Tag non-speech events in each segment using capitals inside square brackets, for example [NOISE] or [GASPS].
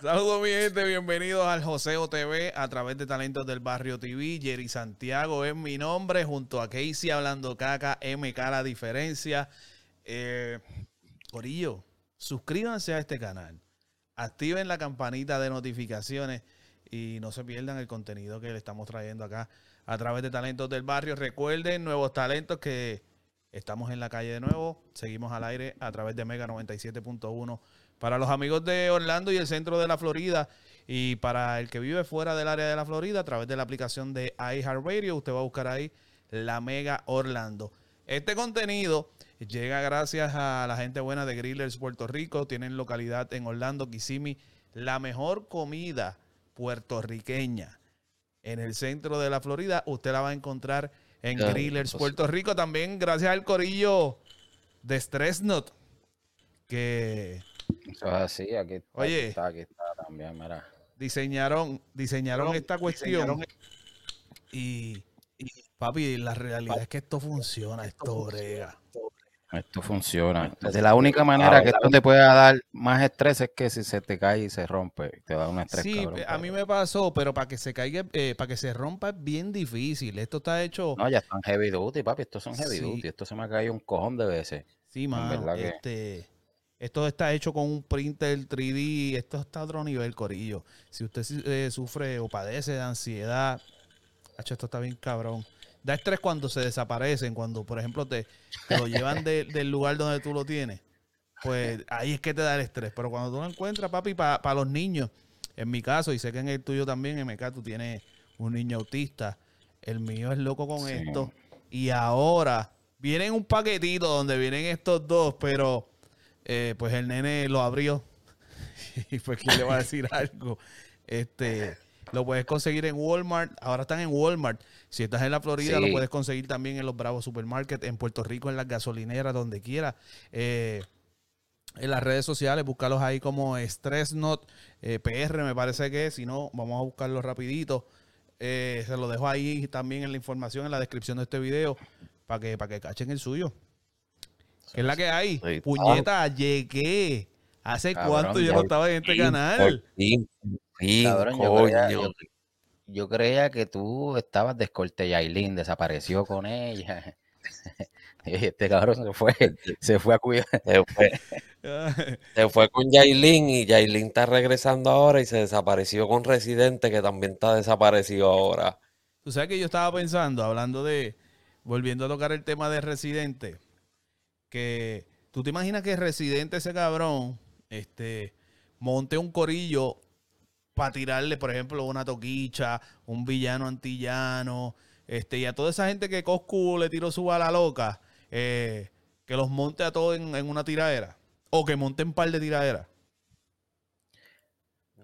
Saludos mi gente, bienvenidos al Joseo TV a través de Talentos del Barrio TV. Jerry Santiago es mi nombre, junto a Casey hablando caca, MK la diferencia. Eh, Corillo, suscríbanse a este canal, activen la campanita de notificaciones y no se pierdan el contenido que le estamos trayendo acá a través de Talentos del Barrio. Recuerden, nuevos talentos que estamos en la calle de nuevo, seguimos al aire a través de Mega 97.1 para los amigos de Orlando y el centro de la Florida y para el que vive fuera del área de la Florida a través de la aplicación de iHeartRadio, usted va a buscar ahí la Mega Orlando. Este contenido llega gracias a la gente buena de Grillers Puerto Rico. Tienen localidad en Orlando, Kissimmee. La mejor comida puertorriqueña en el centro de la Florida, usted la va a encontrar en Grillers Puerto Rico. También gracias al corillo de Stressnot, que eso es así, aquí está, Oye, aquí está, aquí está también, mira. Diseñaron, diseñaron esta cuestión y, papi, la realidad es que esto funciona, esto brega. Esto funciona. De la única manera que esto te pueda dar más estrés es que si se te cae y se rompe, te da un estrés. Sí, a mí me pasó, pero para que se caiga, eh, para que se rompa es bien difícil. Esto está hecho. No, ya están heavy duty, papi. Estos son heavy Sí. duty. Esto se me ha caído un cojón de veces. Sí, mano. que- Este, esto está hecho con un printer 3D. Esto está a otro nivel, Corillo. Si usted eh, sufre o padece de ansiedad, esto está bien cabrón. Da estrés cuando se desaparecen, cuando, por ejemplo, te, te lo llevan de- [LAUGHS] del lugar donde tú lo tienes. Pues ahí es que te da el estrés. Pero cuando tú lo encuentras, papi, para los niños, en mi caso, y sé que en el tuyo también, MK, tú tienes un niño autista. El mío es loco con Sí. esto. Y ahora vienen un paquetito donde vienen estos dos, pero eh, pues el nene lo abrió. [LAUGHS] y pues, ¿quién le va a decir algo? Este, lo puedes conseguir en Walmart. Ahora están en Walmart. Si estás en la Florida, Sí. lo puedes conseguir también en los Bravos Supermarket, en Puerto Rico, en las gasolineras, donde quiera. Eh, en las redes sociales, búscalos ahí como StressNot eh, PR, me parece que es. Si no, vamos a buscarlo rapidito. Eh, se lo dejo ahí también en la información, en la descripción de este video, para que, para que cachen el suyo. ¿Qué es la que hay? Sí. Puñeta, llegué. ¿Hace Cabrón, cuánto yo no estaba en este canal? Fin, fin, Cabrón, yo creía, coño. yo, yo creía que tú estabas descorte Yailin, desapareció con ella. [LAUGHS] Este cabrón se fue, se fue a cuidar. Se fue, [LAUGHS] se fue con Yailin y Yailin está regresando ahora y se desapareció con Residente que también está desaparecido ahora. Tú sabes que yo estaba pensando, hablando de, volviendo a tocar el tema de Residente, que tú te imaginas que Residente, ese cabrón, este, monte un corillo para tirarle, por ejemplo, una toquicha, un villano antillano, este, y a toda esa gente que Coscu le tiró su bala loca, eh, que los monte a todos en, en una tiradera, o que monten un par de tiraderas.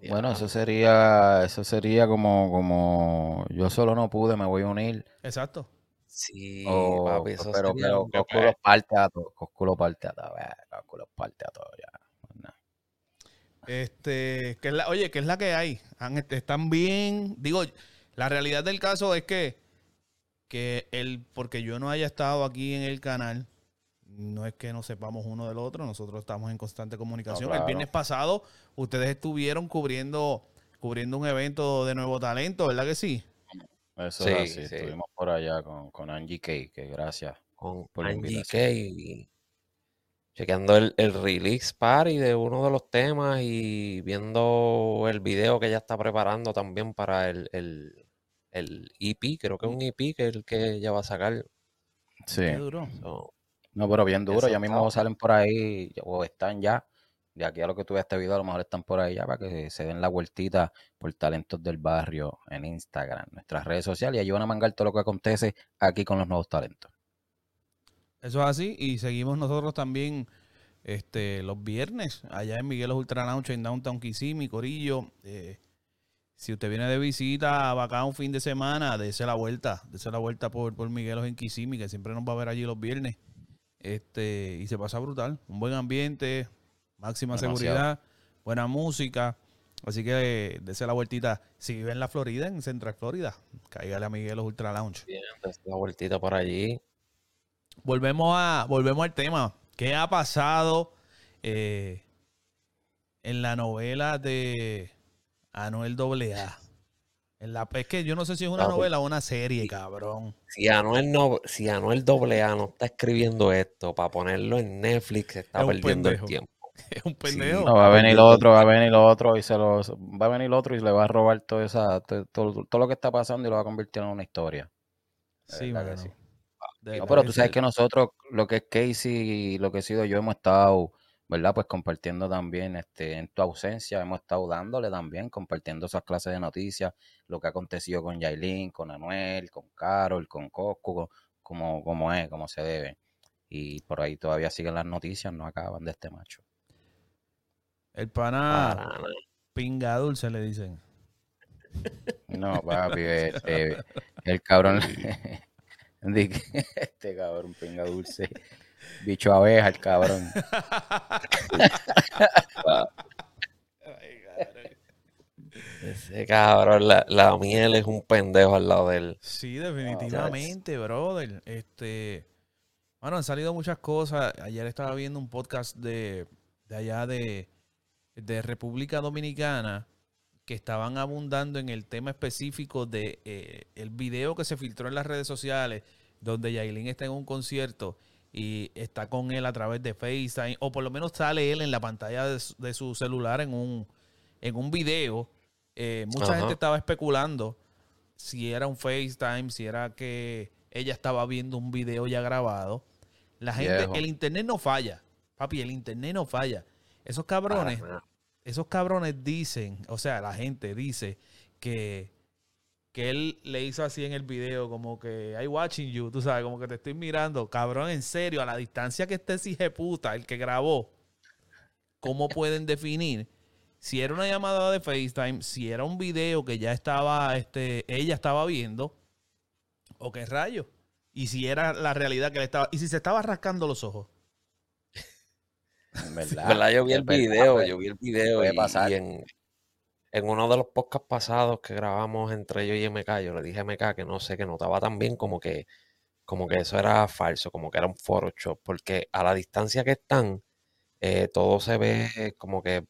Bueno, eso sería, eso sería como, como yo solo no pude, me voy a unir. Exacto. Sí, O- papi, eso pero, sería pero un- Coscu los parte a todos, Coscu los parte a todos, eh, Coscu los parte a todos ya. Pues. Este, que es la, oye, ¿qué es la que hay? Están bien. Digo, la realidad del caso es que, que el, porque yo no haya estado aquí en el canal, no es que no sepamos uno del otro, nosotros estamos en constante comunicación. claro. El viernes pasado, ustedes estuvieron cubriendo, cubriendo un evento de nuevo talento, ¿verdad que sí? Eso Sí, es así, sí. estuvimos por allá con, con Angie K, que gracias. con por Angie. K chequeando el, el release party de uno de los temas y viendo el video que ella está preparando también para el, el, el EP, creo que es un EP que es el que ella va a sacar. Sí. Qué duro. So, No, pero bien duro, ya mismo salen por ahí, o están ya, de aquí a lo que tuve este video, a lo mejor están por ahí ya para que se den la vueltita por Talentos del Barrio en Instagram, nuestras redes sociales, y allí van a mangar todo lo que acontece aquí con los nuevos talentos. Eso es así. Y seguimos nosotros también este, los viernes, allá en Miguelos Ultra Lounge en Downtown Kissimmee, Corillo. Eh, si usted viene de visita a acá un fin de semana, dése la vuelta, dése la vuelta por, por Miguelos en Kissimmee, que siempre nos va a ver allí los viernes. Este, y se pasa brutal. Un buen ambiente, máxima Demasiado. seguridad, buena música. Así que dése la vueltita. Si vive en la Florida, en Central Florida, cáigale a Miguelos Ultra Lounge. bien, pues, una vueltita por allí. volvemos a volvemos al tema. ¿Qué ha pasado eh, en la novela de Anuel AA. En la, es que yo no sé si es una Papi. novela o una serie, cabrón. Si Anuel, no, si Anuel AA no está escribiendo esto para ponerlo en Netflix, se está Es perdiendo el tiempo. [LAUGHS] Es un pendejo. No, va a venir otro, va a venir otro y se lo va a venir otro y le va a robar todo esa todo, todo- todo lo que está pasando y lo va a convertir en una historia. Sí, mano. sí. No, pero tú sabes que nosotros, lo que es Casey y lo que he sido yo, hemos estado, ¿verdad? Pues compartiendo también, este, en tu ausencia, hemos estado dándole también, compartiendo esas clases de noticias, lo que ha acontecido con Yailin, con Anuel, con Carol, con Cosco, como, como es, como se debe. Y por ahí todavía siguen las noticias, no acaban de este macho. El pana Para pinga dulce le dicen. No, papi, [LAUGHS] este, el cabrón, [LAUGHS] este cabrón, pinga dulce, bicho abeja, el cabrón. [LAUGHS] Ese cabrón, la, la miel es un pendejo al lado de él. Sí, definitivamente, brother. Este, bueno, han salido muchas cosas. Ayer estaba viendo un podcast de, de allá de, de República Dominicana que estaban abundando en el tema específico de eh, el video que se filtró en las redes sociales donde Yailin está en un concierto y está con él a través de FaceTime o por lo menos sale él en la pantalla de su, de su celular en un, en un video. Eh, mucha Ajá. gente estaba especulando si era un FaceTime, si era que ella estaba viendo un video ya grabado. La gente, el internet no falla, papi, el internet no falla. Esos cabrones, Para nada. esos cabrones dicen, o sea, la gente dice que, que él le hizo así en el video, como que I watching you, tú sabes, como que te estoy mirando, cabrón, en serio, a la distancia que esté ese puta, el que grabó, ¿cómo pueden definir si era una llamada de FaceTime, si era un video que ya estaba, este, ella estaba viendo, o qué rayo? Y si era la realidad que le estaba, y si se estaba rascando los ojos. En [LAUGHS] verdad, ¿Verdad? Yo vi el verdad, video, pues. yo vi el video y, pasar. y en, en uno de los podcasts pasados que grabamos entre yo y MK, yo le dije a MK que no sé, que notaba también como que, como que eso era falso, como que era un Photoshop, porque a la distancia que están, eh, todo se ve como que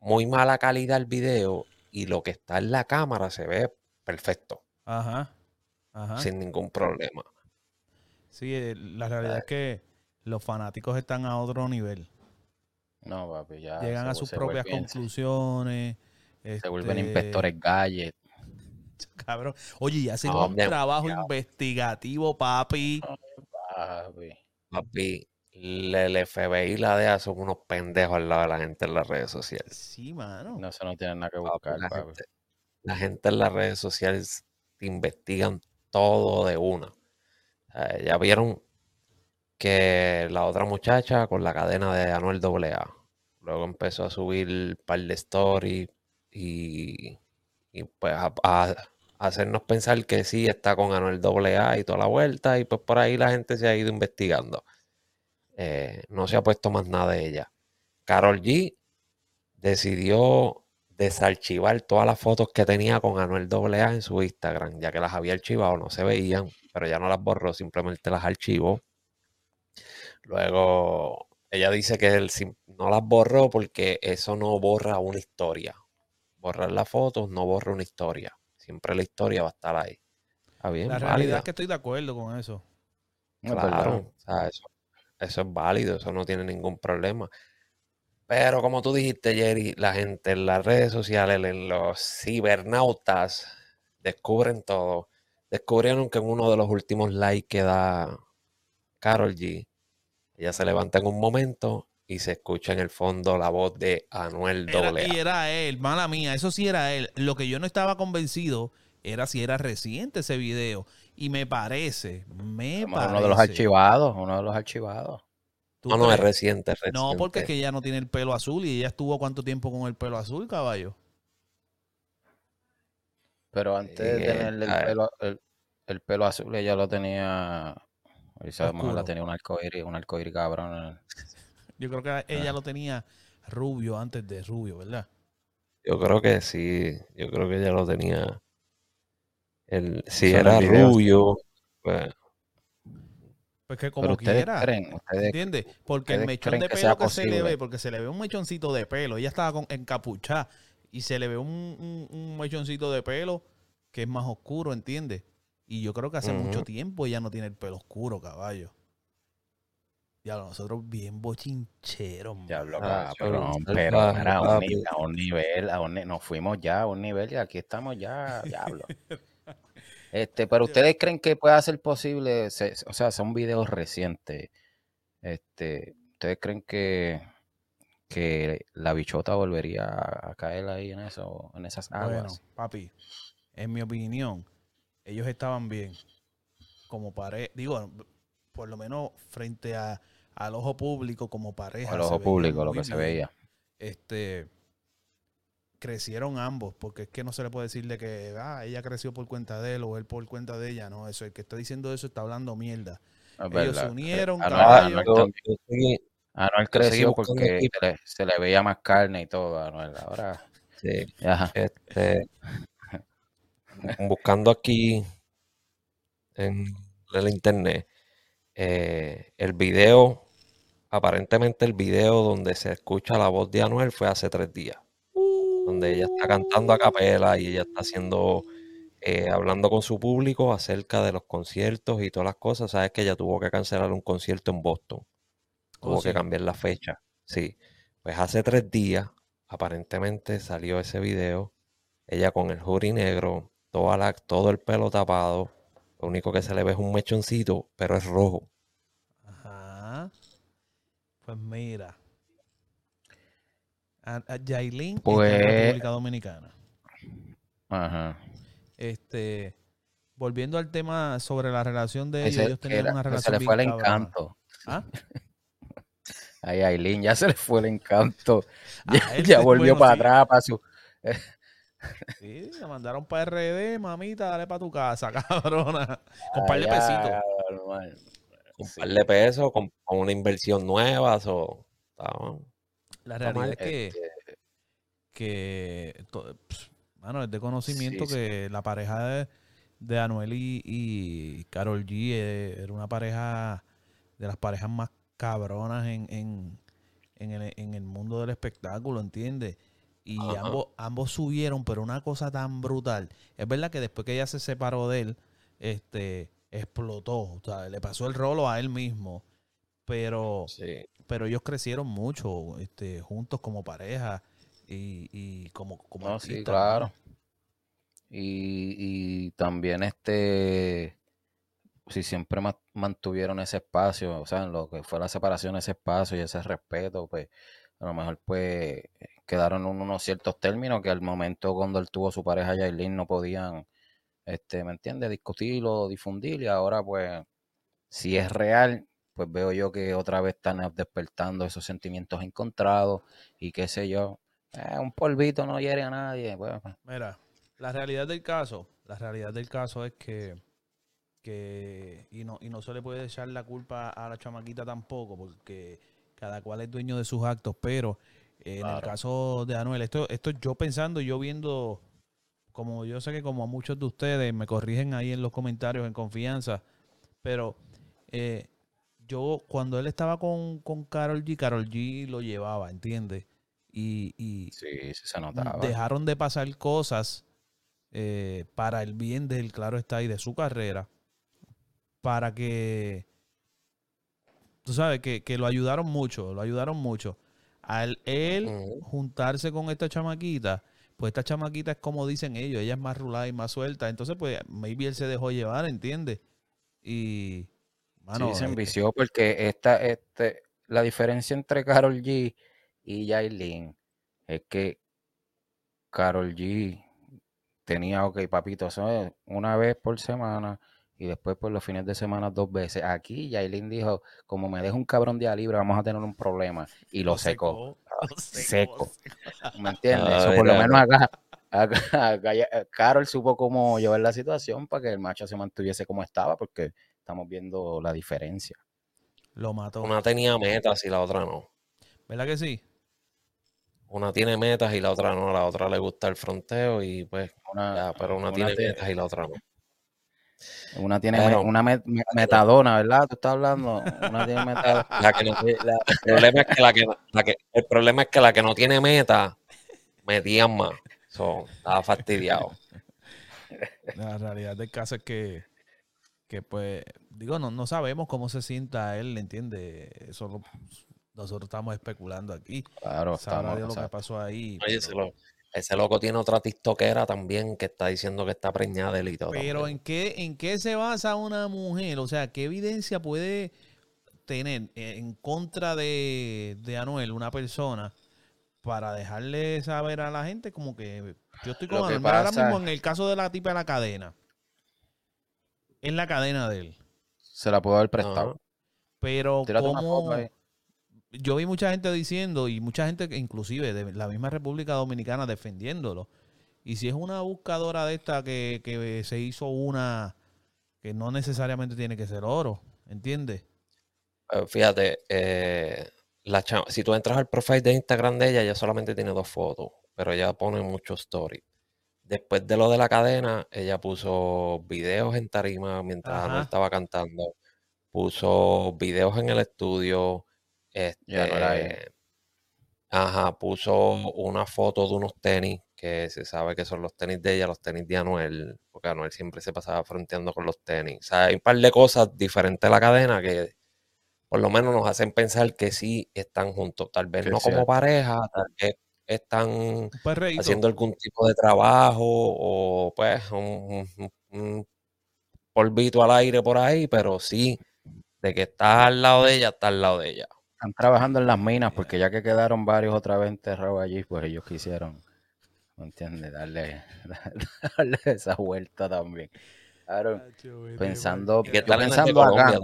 muy mala calidad el video y lo que está en la cámara se ve perfecto, Ajá. Ajá. sin ningún problema. Sí, eh, la realidad es que los fanáticos están a otro nivel. No, papi, ya Llegan se- a sus se propias vuelven- conclusiones. Se vuelven este, inspectores gadget. [LAUGHS] Cabrón. Oye, y hacen No, un trabajo investigativo, papi. Papi. El FBI y la DEA son unos pendejos al lado de la gente en las redes sociales. Sí, mano. No, eso no tiene nada que Papi, buscar, la, papi. gente, la gente en las redes sociales te investigan todo de una. Ya vieron que la otra muchacha con la cadena de Anuel AA. Luego empezó a subir un par de stories y, pues a, hacernos pensar que sí está con Anuel AA y toda la vuelta. Y pues por ahí la gente se ha ido investigando. Eh, no se ha puesto más nada de ella. Carol G decidió desarchivar todas las fotos que tenía con Anuel AA en su Instagram, ya que las había archivado, no se veían, pero ya no las borró, simplemente las archivó. Luego, ella dice que sim- no las borró porque eso no borra una historia. Borrar las fotos no borra una historia. Siempre la historia va a estar ahí. Está bien, La realidad válida. es que estoy de acuerdo con eso. No, es verdad. Claro, o sea, eso, eso es válido, eso no tiene ningún problema. Pero como tú dijiste, Jerry, la gente en las redes sociales, en los cibernautas, descubren todo. Descubrieron que en uno de los últimos likes que da Carol G, ella se levanta en un momento y se escucha en el fondo la voz de Anuel Era- AA. y era él, mala mía, eso sí era él. Lo que yo no estaba convencido era si era reciente ese video. Y me parece, me Como parece. uno de los archivados, uno de los archivados. ¿Tú No, no, es reciente, es reciente. No, porque es que ella no tiene el pelo azul y ella estuvo cuánto tiempo con el pelo azul, caballo. Pero antes de Sí, tener el pelo, el, el pelo azul, ella lo tenía. Esa mujer la tenía un arcoíris, un arcoíris cabrón. Yo creo que Ah. ella lo tenía rubio antes de rubio, ¿verdad? Yo creo que sí, yo creo que ella lo tenía. El, si era rubio, pues, Pues que como quiera. creen, ustedes, ¿Entiendes? Porque el mechón de que pelo que se le ve, porque se le ve un mechoncito de pelo. Ella estaba con, encapuchada y se le ve un, un- un mechoncito de pelo que es más oscuro, ¿entiendes? Y yo creo que hace mucho tiempo ella no tiene el pelo oscuro, caballo. Ya nosotros bien bochincheros, man. Diablo, Ah, cabrón, pero- pero a un, nivel, a un nivel, a un ni- nos fuimos ya a un nivel y aquí estamos ya, diablo. [LAUGHS] Este, pero ustedes creen que pueda ser posible, Se- o sea, son videos recientes. Este, ¿ustedes creen que, que la bichota volvería a, a caer ahí en eso, en esas Bueno, aguas? papi, en mi opinión, ellos estaban bien. Como pareja, digo, por lo menos frente a, al ojo público, como pareja. Al ojo público, lo que se veía. Este crecieron ambos, porque es que no se le puede decir de que ah, ella creció por cuenta de él o él por cuenta de ella. No, eso, el que está diciendo eso está hablando mierda. Es Ellos verdad. se unieron, Anuel-. Anuel Anuel creció porque se le, se le veía más carne y todo, a Anuel. Ahora, sí, ajá. este, buscando aquí en el internet eh, el video, aparentemente el video donde se escucha la voz de Anuel fue hace tres días, donde ella está cantando a capela y ella está haciendo, eh, hablando con su público acerca de los conciertos y todas las cosas. Sabes que ella tuvo que cancelar un concierto en Boston, tuvo Oh, que sí. cambiar la fecha. Sí, pues hace tres días aparentemente salió ese video, ella con el hoodie negro, toda la, todo el pelo tapado, lo único que se le ve es un mechoncito, pero es rojo. Pues mira. A, a Yailin está Pues- República Dominicana. Ajá. Este, volviendo al tema sobre la relación de ellos, ellos tenían era- una se relación le fue el encanto. ¿Ah? [LAUGHS] Ay, Aileen, ya se le fue el encanto. Ya, A él, ya volvió bueno, para sí. atrás, para su. Sí, la mandaron para RD, mamita, dale para tu casa, [LAUGHS] cabrona. Con par de pesitos. Con Sí. par de pesos, con, con una inversión nueva, so, bueno. La realidad es que, Este, que to- pss, mano, es de conocimiento Sí, sí. que la pareja de, de Anuel y, y Carol G eh, era una pareja de las parejas más cabronas en, en, en el, en el mundo del espectáculo, ¿entiendes? Y Ajá. ambos, ambos subieron, pero una cosa tan brutal. Es verdad que después que ella se separó de él, este explotó, o sea, le pasó el rolo a él mismo. Pero Sí. pero ellos crecieron mucho este, juntos como pareja y, y como, como No, sí, claro. Y, y también este, si siempre ma- mantuvieron ese espacio, o sea, en lo que fue la separación, ese espacio y ese respeto, pues a lo mejor pues quedaron en unos ciertos términos que al momento cuando él tuvo su pareja Yailin no podían, este, ¿me entiendes? Discutirlo, difundir y ahora pues si es real, pues veo yo que otra vez están despertando esos sentimientos encontrados y qué sé yo. Eh, un polvito no hiere a nadie. pues, Mira, la realidad del caso, la realidad del caso es que, que y no, y no se le puede echar la culpa a la chamaquita tampoco, porque cada cual es dueño de sus actos, pero eh, en el caso de Anuel, esto, esto yo pensando, yo viendo, como yo sé que como a muchos de ustedes me corrigen ahí en los comentarios en confianza, pero eh, yo cuando él estaba con, con Carol G, Carol G lo llevaba, ¿entiendes? Y, y Sí, sí se notaba. dejaron de pasar cosas eh, para el bien del claro está y de su carrera para que tú sabes que, que lo ayudaron mucho lo ayudaron mucho al él juntarse con esta chamaquita pues esta chamaquita es como dicen ellos ella es más rulada y más suelta entonces pues maybe él se dejó llevar ¿entiendes? y mano, sí, se eh, envició porque esta, este, la diferencia entre Carol G y Yailin es que Carol G tenía, ok, papito, eso es una vez por semana y después por los fines de semana dos veces. Aquí Yailin dijo, como me deja un cabrón de a libre, vamos a tener un problema. Y lo, secó. lo [LAUGHS] Seco. ¿Me entiendes? Ah, Eso por lo menos acá, acá- acá ya- Carol supo cómo llevar la situación para que el macho se mantuviese como estaba, porque estamos viendo la diferencia. lo mató Una tenía metas y la otra no. ¿verdad que sí? Una tiene metas y la otra no. La otra le gusta el fronteo y pues Una, ya, pero una, una tiene te- metas y la otra no. Una tiene una me- me- metadona, ¿verdad? Tú estás hablando. Una tiene metadona. [LAUGHS] La que no- la- el, problema es que la que, la que- el problema es que la que no tiene meta, metían más. So, estaba fastidiado. La realidad del caso es que, que pues, digo, no, no sabemos cómo se sienta él, ¿entiendes? Eso lo- nosotros estamos especulando aquí. Claro, Sabrá estamos, Dios lo que pasó ahí. Oye, pero- ese, lo- ese loco tiene otra tiktokera también que está diciendo que está preñada de él y todo. Pero también. ¿en qué, ¿en qué se basa una mujer? O sea, ¿qué evidencia puede tener en contra de, de Anuel una persona para dejarle saber a la gente como que yo estoy con Lo que Anuel? Ahora mismo en el caso de la tipa de la cadena. Es la cadena de él. Se la puedo haber prestado. Pero Tírate una como foto ahí. Yo vi mucha gente diciendo y mucha gente que inclusive de la misma República Dominicana defendiéndolo. Y si es una buscadora de esta que, que se hizo una que no necesariamente tiene que ser oro, ¿entiendes? Eh, Fíjate, eh, la si tú entras al profile de Instagram de ella, ella solamente tiene dos fotos, pero ella pone muchos stories. Después de lo de la cadena, ella puso videos en tarima mientras Ajá. estaba cantando, puso videos en el estudio, Este, ajá, puso una foto de unos tenis que se sabe que son los tenis de ella, los tenis de Anuel, porque Anuel siempre se pasaba fronteando con los tenis. O sea, hay un par de cosas diferentes a la cadena que por lo menos nos hacen pensar que sí están juntos. Tal vez Que no como pareja, tal vez están haciendo algún tipo de trabajo o pues un, un- un polvito al aire por ahí, pero sí, de que está al lado de ella, está al lado de ella. Están trabajando en las minas porque ya que quedaron varios otra vez enterrados allí, pues ellos quisieron, ¿me entiendes? Darle, [LAUGHS] darle esa vuelta también. Claro, pensando, Y que de pensando acá,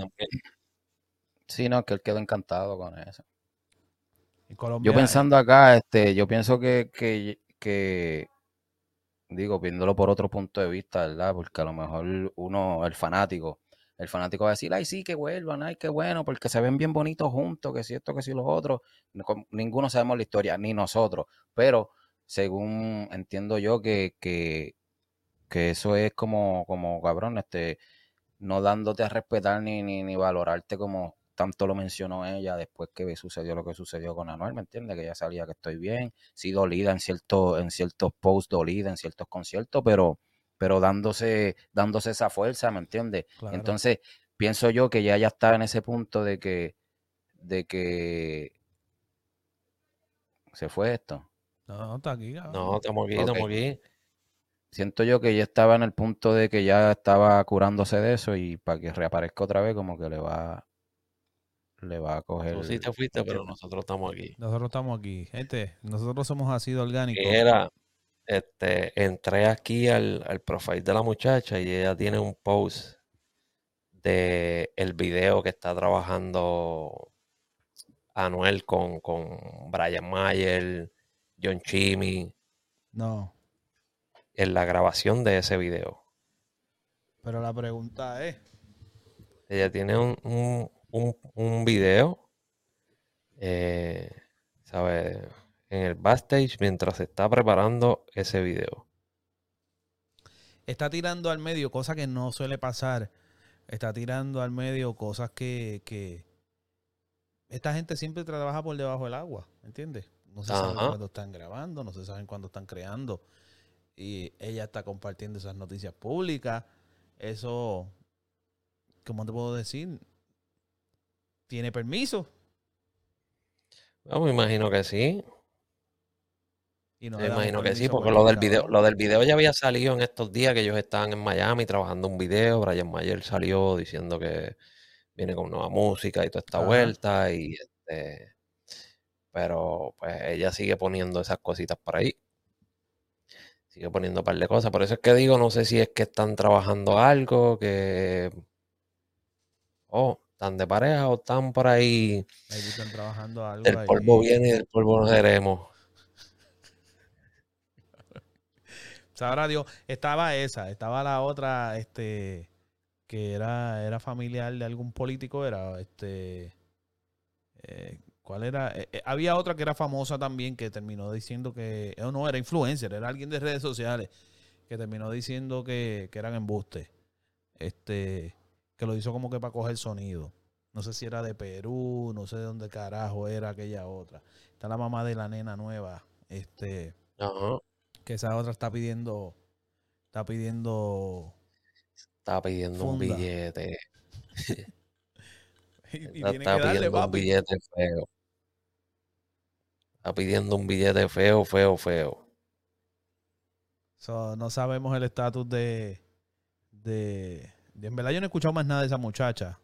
sí, no, que él quedó encantado con eso. Colombia, Yo pensando acá, este, yo pienso que, que, que, digo, viéndolo por otro punto de vista, ¿verdad? Porque a lo mejor uno, el fanático, el fanático va a decir, ay, sí, que vuelvan, ay, qué bueno, porque se ven bien bonitos juntos, que si esto, que si los otros. Ninguno sabemos la historia, ni nosotros. Pero según entiendo yo que, que, que eso es como, como cabrón, este, no dándote a respetar ni, ni, ni valorarte como tanto lo mencionó ella después que sucedió lo que sucedió con Anuel, ¿me entiendes? Que ella salía que estoy bien, sí dolida en ciertos, en ciertos posts, dolida en ciertos conciertos, pero, pero dándose, dándose esa fuerza, ¿me entiendes? claro. Entonces, pienso yo que ya ya está en ese punto de que, de que se fue esto. no, no, está aquí. cabrón. No, estamos aquí, estamos aquí. Siento yo que ya estaba en el punto de que ya estaba curándose de eso y para que reaparezca otra vez como que le va le va a coger Tú sí te fuiste, pero nosotros estamos aquí. Nosotros estamos aquí. Gente, nosotros somos así de orgánicos. Era, este, entré aquí al, al profile de la muchacha y ella tiene un post de el video que está trabajando Anuel con, con Brian Mayer, John Chimmy, No, en la grabación de ese video. pero la pregunta es, Ella tiene un, un, un, un video, eh, ¿sabe? En el backstage mientras se está preparando ese video. está tirando al medio cosa que no suele pasar. Está tirando al medio cosas que, que esta gente siempre trabaja por debajo del agua, ¿entiendes? No se sabe cuándo están grabando, no se saben cuándo están creando. Y ella está compartiendo esas noticias públicas. Eso, ¿cómo te puedo decir? ¿Tiene permiso? Yo me imagino que sí. Y Me imagino que sí, porque por lo el del video, lo del video ya había salido en estos días que ellos estaban en Miami trabajando un video. Brian Mayer salió diciendo que viene con nueva música y toda esta Ajá. vuelta. Y este, pero pues ella sigue poniendo esas cositas por ahí. Sigue poniendo un par de cosas. Por eso es que digo, no sé si es que están trabajando algo, que oh, están de pareja o están por ahí. Ahí están trabajando algo Del ahí. polvo viene y del polvo nos seremos. Sabrá Dios, estaba esa, estaba la otra, este, que era, era familiar de algún político, era, este, eh, ¿cuál era? Eh, eh, había otra que era famosa también que terminó diciendo que, eh, no, era influencer, era alguien de redes sociales, que terminó diciendo que, que eran embustes. este, que lo hizo como que para coger sonido. No sé si era de Perú, no sé de dónde carajo era aquella otra. Está la mamá de la nena nueva, este, Ajá. Que esa otra está pidiendo, está pidiendo Está pidiendo un billete. [LAUGHS] y, y Está, tiene está que darle, pidiendo un billete feo. Está pidiendo un billete feo, feo, feo. So, no sabemos el estatus de, de, de- En verdad yo no he escuchado más nada de esa muchacha.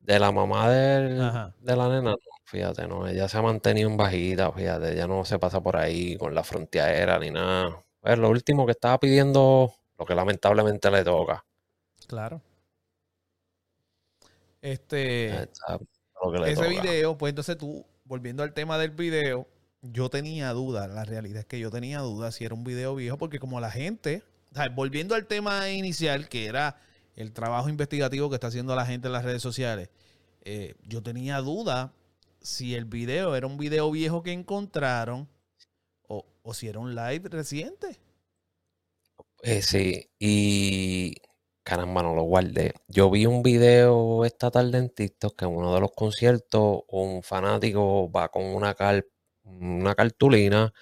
De la mamá del- de la nena, no, fíjate, no, ella se ha mantenido en bajita, fíjate, ella no se pasa por ahí con la frontera ni nada. Pues lo último que estaba pidiendo, lo que lamentablemente le toca. Claro. Este, Está- ese toca. video, pues entonces tú, volviendo al tema del video, yo tenía dudas. La realidad es que yo tenía dudas si era un video viejo, porque como la gente, o sea, volviendo al tema inicial, que era el trabajo investigativo que está haciendo la gente en las redes sociales, eh, yo tenía duda si el video era un video viejo que encontraron o, o si era un live reciente. Eh, sí, y caramba, no lo guardé. Yo vi un video esta tarde en TikTok que en uno de los conciertos un fanático va con una, una cartulina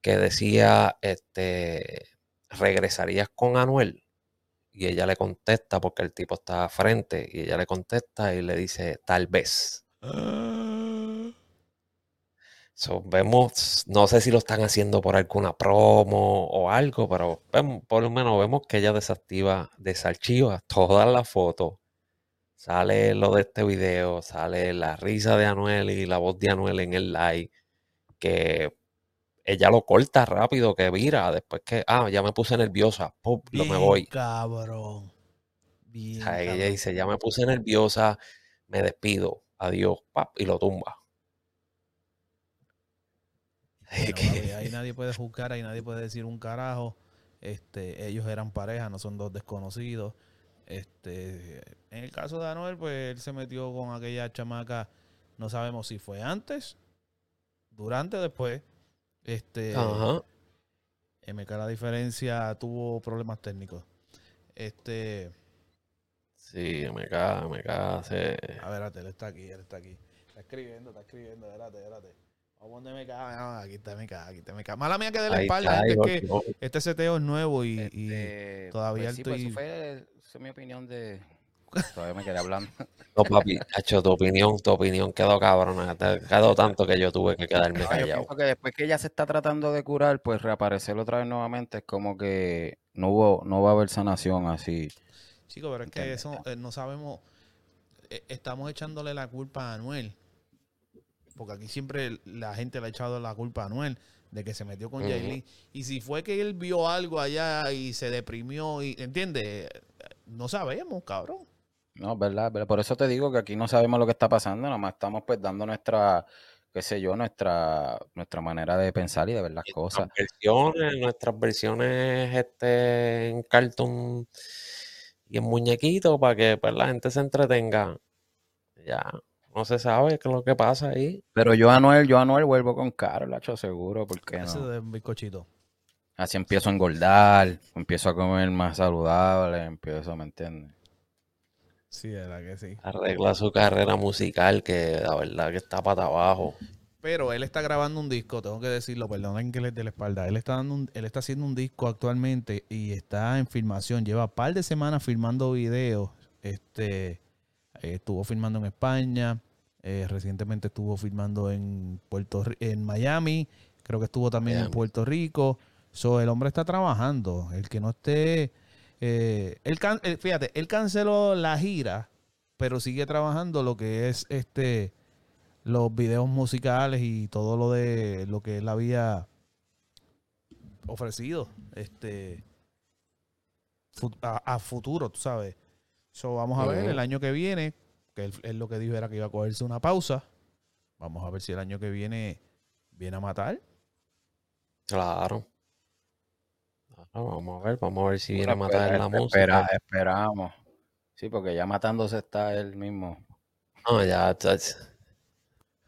que decía, este, ¿regresarías con Anuel? Y ella le contesta porque el tipo está frente y ella le contesta y le dice, tal vez. [GASPS] So, vemos, no sé si lo están haciendo por alguna promo o algo, pero vemos- por lo menos vemos que ella desactiva, desarchiva todas las fotos. Sale lo de este video, sale la risa de Anuel y la voz de Anuel en el live, que ella lo corta rápido, que vira, después que, ah, ya me puse nerviosa, pum, lo me voy. cabrón. O Bien sea, ella cabrón. dice, ya me puse nerviosa, me despido, adiós, pap, y lo tumba. Bueno, ahí nadie puede juzgar, ahí nadie puede decir un carajo. Este, ellos eran pareja, no son dos desconocidos. Este, en el caso de Anuel, pues él se metió con aquella chamaca, no sabemos si fue antes, durante o después. Este, Ajá. MK la diferencia tuvo problemas técnicos. Este, Sí, me caga. se- a ver, él está aquí, él está aquí. Está escribiendo, está escribiendo, espérate, espérate. Vamos donde me caga, no, aquí está me caga, aquí está me caga. Mala mía que de la Ahí espalda, está, gente, igual es que yo. este seteo es nuevo y, y Este, todavía pues sí, pues estoy- fue esa es mi opinión de. Todavía me quedé hablando. [LAUGHS] No, papi, hecho tu opinión, tu opinión quedó cabrona. Te quedó tanto que yo tuve que quedarme No, yo callado. pienso que después que ella se está tratando de curar, pues reaparecer otra vez nuevamente es como que no hubo, no va a haber sanación así. Chico, pero es que eso eh, no sabemos. eh, estamos echándole la culpa a Anuel. Porque aquí siempre la gente le ha echado la culpa a Anuel de que se metió con Ujú. Yailin. Y si fue que él vio algo allá y se deprimió, y ¿entiendes? No sabemos, cabrón. No, ¿verdad? ¿verdad? Por eso te digo que aquí no sabemos lo que está pasando, nada más estamos pues dando nuestra, qué sé yo, nuestra, nuestra manera de pensar y de ver las cosas. Nuestras versiones, nuestras versiones este, en cartoon y en muñequito para que pues, la gente se entretenga. Ya, no se sabe qué es lo que pasa ahí. Pero yo a Anuel, yo a Anuel vuelvo con Carol, la hecho seguro, porque Ese no. de un bizcochito. Así empiezo a engordar, empiezo a comer más saludable, empiezo, ¿me entiendes? Sí, de verdad que sí. Arregla su carrera musical que la verdad que está para abajo. Pero él está grabando un disco, tengo que decirlo, perdonen que les dé la espalda. Él está, dando un- él está haciendo un disco actualmente y está en filmación. Lleva un par de semanas filmando videos. Este, estuvo filmando en España, eh, recientemente estuvo filmando en Puerto en Miami, creo que estuvo también en. Puerto Rico. So, el hombre está trabajando. El que no esté, eh, él can- eh, fíjate, él canceló la gira, pero sigue trabajando lo que es este los videos musicales y todo lo de lo que él había ofrecido este a, a futuro, tú sabes. So, vamos a ver el año que viene, que él, él lo que dijo era que iba a cogerse una pausa. Vamos a ver si el año que viene viene a matar. Claro. Claro, vamos a ver, vamos a ver si viene a matar espera- la espera- música. esperamos. Sí, porque ya matándose está él mismo. No, ya está,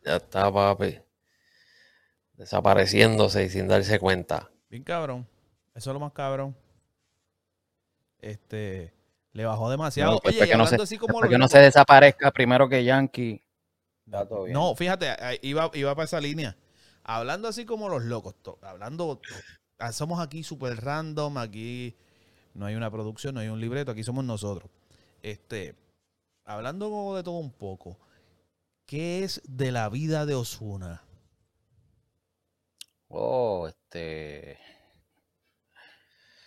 ya está, papi. Desapareciéndose y sin darse cuenta. Bien cabrón. Eso es lo más cabrón. Este, le bajó demasiado. No, Oye, y que no hablando se- así como que no se desaparezca primero que Yankee. Está todo bien. No, fíjate, iba, iba para esa línea. Hablando así como los locos, to- hablando, ah, somos aquí super random, aquí no hay una producción, no hay un libreto, aquí somos nosotros. Este, hablando de todo un poco, ¿qué es de la vida de Osuna? Oh, este.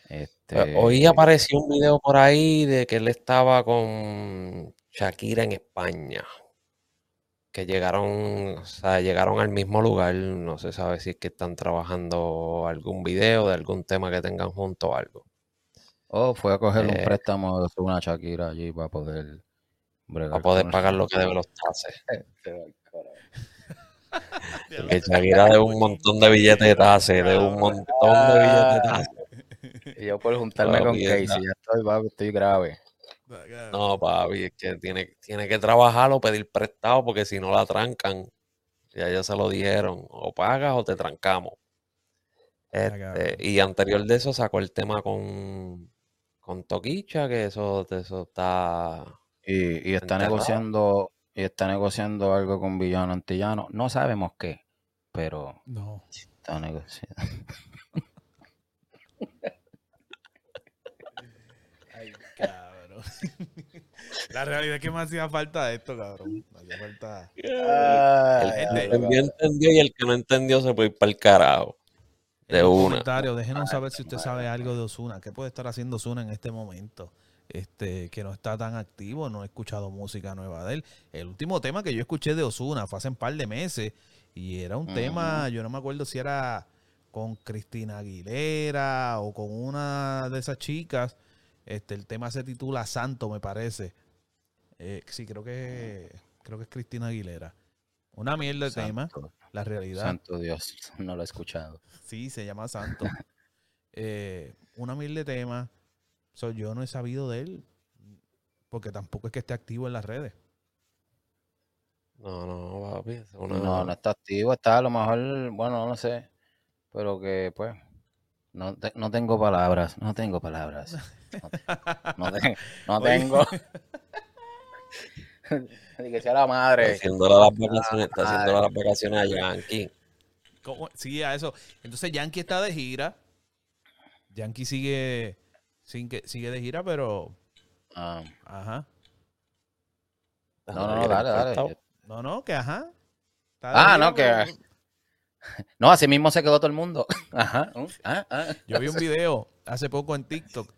Eh, Este. Hoy apareció un video por ahí de que él estaba con Shakira en España. Que llegaron, o sea, llegaron al mismo lugar. No se sabe si es que están trabajando algún video de algún tema que tengan junto o algo. Oh, fue a coger un Eh, préstamo de una Shakira allí para poder bregar Para poder pagar lo que debe los [LAUGHS] al carajo. [LAUGHS] Porque Shakira debe un montón de billetes de taxes, de un montón de billetes de taxes. Y yo por juntarme con Casey, ya estoy, papi, estoy grave. No, papi, es que tiene, tiene que trabajar o pedir prestado porque si no la trancan. Ya ellos se lo dijeron. O pagas o te trancamos. Este, y anterior de eso sacó el tema con, con Toquicha, que eso, eso está. Y, y está Enterrado. negociando, y está negociando algo con Villano Antillano. No sabemos qué, pero No. está negociando. [LAUGHS] Ay, cabrón. [LAUGHS] La realidad es que me hacía falta esto, cabrón. Me hacía falta. El que entendió, entendió y el que no entendió se puede ir para el carajo. De En una. comentarios, déjenos saber si usted sabe algo de Osuna. ¿Qué puede estar haciendo Osuna en este momento? Este, que no está tan activo, no he escuchado música nueva de él. El último tema que yo escuché de Osuna fue hace un par de meses y era un tema, yo no me acuerdo si era con Cristina Aguilera o con una de esas chicas. Este, el tema se titula Santo, me parece. Eh, sí, creo que creo que es Cristina Aguilera. Una mierda de tema, la realidad. santo Dios, [LAUGHS] no lo he escuchado. Sí, se llama Santo. [LAUGHS] Eh, una mil de temas. So, yo no he sabido de él. Porque tampoco es que esté activo en las redes. No, no, papi. una- No, no está activo, está a lo mejor, bueno, no sé, pero que pues, no, te- no tengo palabras, no tengo palabras. [LAUGHS] No, te- no tengo. [LAUGHS] Ni que sea la Está madre. haciéndole las vacaciones, está haciéndole las vacaciones a Yankee. ¿Cómo? Sí, a eso. Entonces Yankee está de gira. Yankee sigue, sigue, sigue de gira, pero... Ah, Ajá. no, no, no, dale, dale. No, no, que ajá. Ah, gira, no, que- [LAUGHS] No, así mismo se quedó todo el mundo. [LAUGHS] Ajá. uh, ah, ah. Yo vi un video hace poco en TikTok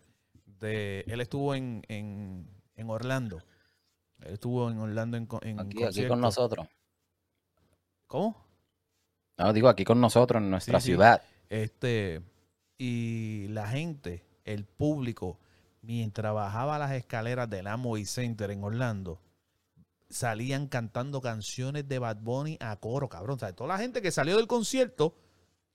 de... Él estuvo en, en, en Orlando. Él estuvo en Orlando en, en Aquí, con nosotros. ¿Cómo? No, digo aquí con nosotros en nuestra Sí, sí. ciudad. Este, y la gente, el público, mientras bajaba las escaleras del Amway Center en Orlando, salían cantando canciones de Bad Bunny a coro, cabrón. O sea, toda la gente que salió del concierto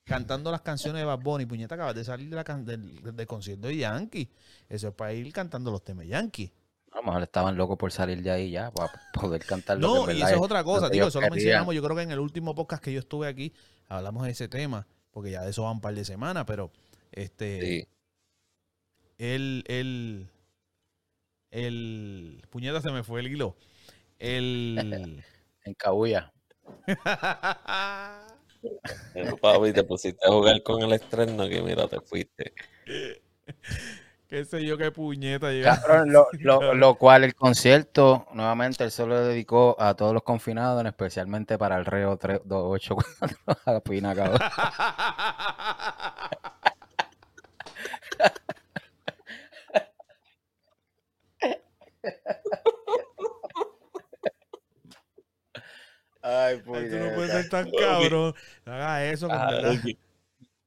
cantando las canciones de Bad Bunny, puñeta, acabas de salir de la can- del, del concierto de Yankee. Eso es para ir cantando los temas Yankee. A lo mejor estaban locos por salir de ahí ya, para poder cantar lo No, que en y eso es otra cosa, que digo, ellos eso lo mencionamos, yo creo que en el último podcast que yo estuve aquí, hablamos de ese tema, porque ya de eso va un par de semanas, pero este... Sí. el, el, el, puñeta se me fue el hilo. El, [LAUGHS] En Cabuya. [LAUGHS] Pero, papi, te pusiste a jugar con el estreno que mira, te fuiste. qué sé yo, qué puñeta. Cabrón, lo, [LAUGHS] lo- lo cual el concierto, nuevamente, él se lo dedicó a todos los confinados, especialmente para el reo 3284 a Pina, cabrón. [LAUGHS] Ay, Ay, tú no puedes ser tan cabrón. No hagas eso, con Ah, verdad. ok.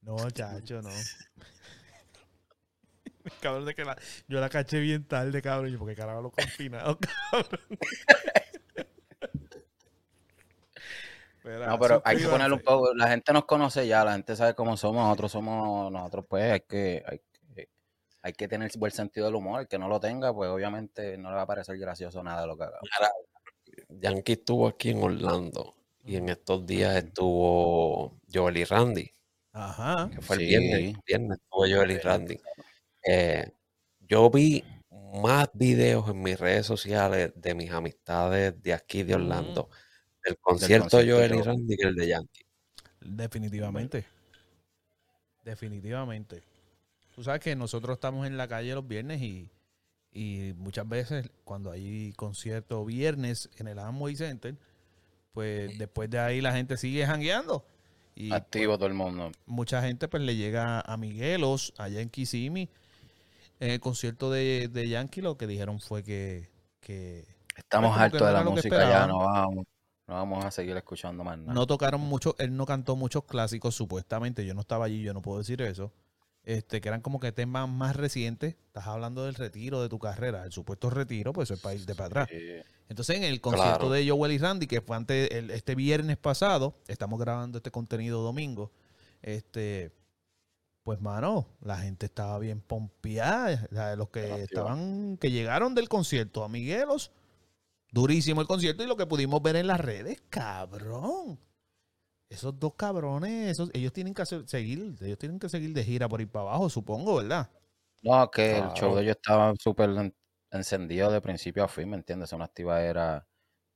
No, chacho, no. [LAUGHS] Cabrón, de que la, yo la caché bien tarde, cabrón. Yo, porque carajo los confinados, [LAUGHS] cabrón. No, pero hay que ponerle un poco. La gente nos conoce ya, la gente sabe cómo somos. Nosotros somos, nosotros, pues, hay que, hay, que- hay que tener buen sentido del humor. El que no lo tenga, pues, obviamente, no le va a parecer gracioso nada de lo que haga. Yankee estuvo aquí en Orlando y en estos días estuvo Joel y Randy, Ajá. que fue el viernes. El viernes estuvo Joel y Randy. Eh, yo vi más videos en mis redes sociales de mis amistades de aquí de Orlando. El concierto de Joel y Randy que el de Yankee. Definitivamente. Definitivamente. Tú sabes que nosotros estamos en la calle los viernes y, y muchas veces cuando hay concierto viernes en el Amway Center, pues después de ahí la gente sigue jangueando. Y Activo pues, todo el mundo. mucha gente pues le llega a Miguelos, allá en Kissimmee. En el concierto de, de Yankee lo que dijeron fue que... que Estamos que hartos de la música ya, no vamos, no vamos a seguir escuchando más nada. no tocaron mucho, él no cantó muchos clásicos, supuestamente. Yo no estaba allí, yo no puedo decir eso. Este, que eran como que temas más recientes. Estás hablando del retiro de tu carrera, el supuesto retiro, pues es para irte para atrás. Sí. Entonces, en el concierto Claro. de Joel y Randy, que fue antes, el- este viernes pasado, estamos grabando este contenido domingo. Este, pues, mano, la gente estaba bien pompeada. O sea, Los que estaban, que llegaron del concierto a Miguelos, durísimo el concierto y lo que pudimos ver en las redes, cabrón. Esos dos cabrones, esos, ellos tienen que hacer- seguir, ellos tienen que seguir de gira por ir para abajo, supongo, ¿verdad? No, que el show de ellos estaba súper en- encendido de principio a fin, ¿me entiendes? Una activa era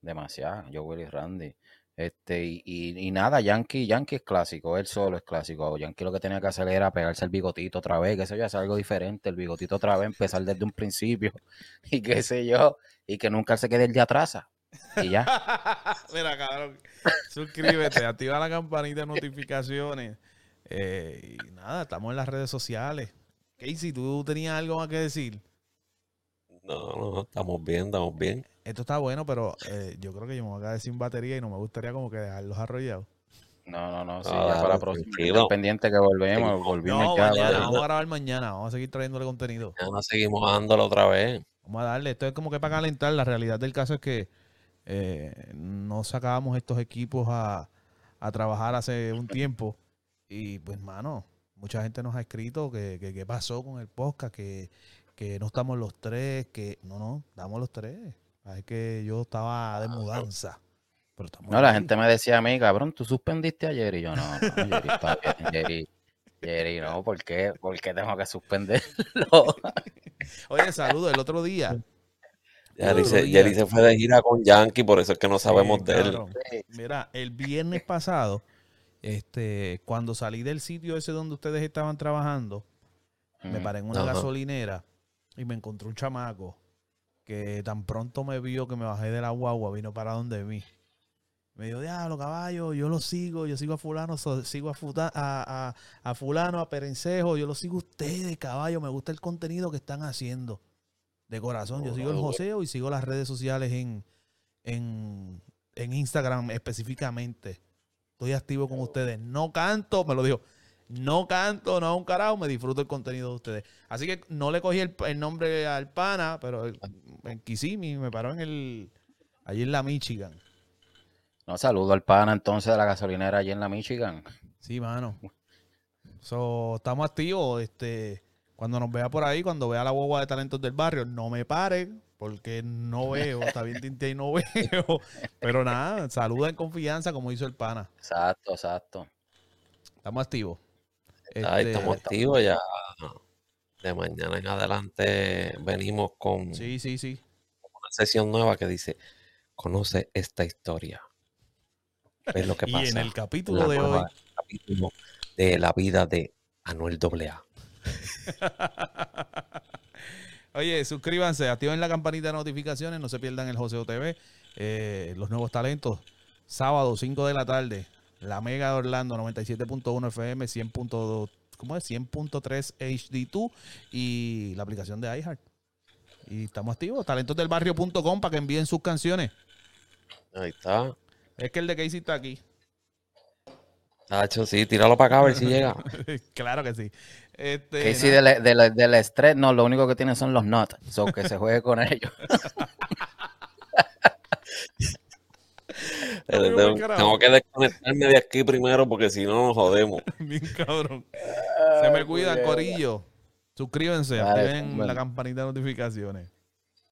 demasiada, yo Willy Randy. Este, y, y, y nada, Yankee, Yankee es clásico, él solo es clásico. Yankee lo que tenía que hacer era pegarse el bigotito otra vez, que eso ya es algo diferente, el bigotito otra vez, empezar desde un principio, [LAUGHS] y qué sé yo, y que nunca se quede el de atrás. Y ya. [LAUGHS] Mira, cabrón. Suscríbete, activa la campanita de notificaciones. Eh, y nada, estamos en las redes sociales. Casey, ¿tú tenías algo más que decir? No, no, estamos bien, estamos bien. Esto está bueno, pero eh, yo creo que yo me voy a quedar sin batería y no me gustaría como que dejarlos arrollados. No, no, no, sí, Ah, ya para la próxima. pendiente que volvemos, volvimos No, ya. mañana, vale. vamos a grabar mañana, vamos a seguir trayéndole contenido. Ya nos seguimos dándolo otra vez. Vamos a darle, esto es como que para calentar. La realidad del caso es que eh, no sacábamos estos equipos a, a trabajar hace un tiempo. Y pues, mano, mucha gente nos ha escrito que, que qué pasó con el podcast, que, que no estamos los tres, que no, no, estamos los tres. Es que yo estaba de mudanza. Pero estamos No, la gente me decía a mí, cabrón, tú suspendiste ayer. Y yo, no, no, Jerry está bien, Jerry. Jerry, no, ¿por qué? ¿Por qué tengo que suspenderlo? [LAUGHS] Oye, saludo, el otro día. Se fue de gira con Yankee, por eso es que no sabemos Sí, de él. Mira, el viernes pasado, este, cuando salí del sitio ese donde ustedes estaban trabajando, me Mm. paré en una Ajá. gasolinera y me encontré un chamaco que tan pronto me vio que me bajé de la guagua, vino para donde mí. Me dijo, diablo, caballo, yo lo sigo, yo sigo a fulano, so- sigo a, futa- a, a- a fulano, a Perencejo, yo lo sigo a ustedes, caballo, me gusta el contenido que están haciendo. De corazón, yo sigo el joseo y sigo las redes sociales en, en, en Instagram específicamente. Estoy activo con ustedes. No canto, me lo dijo. No canto, no un carajo, me disfruto el contenido de ustedes. Así que no le cogí el, el nombre al pana, pero en Kissimmee me paró en el. Allí en la Michigan. No, saludo al pana entonces de la gasolinera allí en la Michigan. Sí, mano. So, estamos activos. Este, cuando nos vea por ahí, cuando vea la guagua de talentos del barrio, no me pare, porque no veo, está bien tinte y no [LAUGHS] veo. Pero nada, saluda en confianza como hizo el pana. Exacto, exacto. Estamos activos. Ahí Este, estamos activos ya. De mañana en adelante venimos con Sí, sí, sí. una sesión nueva que dice, conoce esta historia. Ves lo que Y pasa. en el La capítulo de hoy, capítulo de la vida de Anuel AA. [LAUGHS] Oye, suscríbanse, activen la campanita de notificaciones, no se pierdan el Joseo TV, eh, los nuevos talentos. Sábado, 5 de la tarde, la Mega de Orlando, 97.1 FM, 100.2, ¿cómo es? 100.3 HD2 y la aplicación de iHeart. Y estamos activos, talentosdelbarrio.com para que envíen sus canciones. Ahí está. Es que el de Casey está aquí. Tacho, sí, tíralo para acá a ver si llega. [LAUGHS] claro que sí. Este, Que sí, nada. del, del- del estrés, no, lo único que tiene son los nuts. So que se juegue con ellos. [LAUGHS] Tengo, que desconectarme de aquí primero porque si no nos jodemos. [LAUGHS] Bien cabrón. Se me cuidan, Corillo. Suscríbanse, activen bueno. la campanita de notificaciones.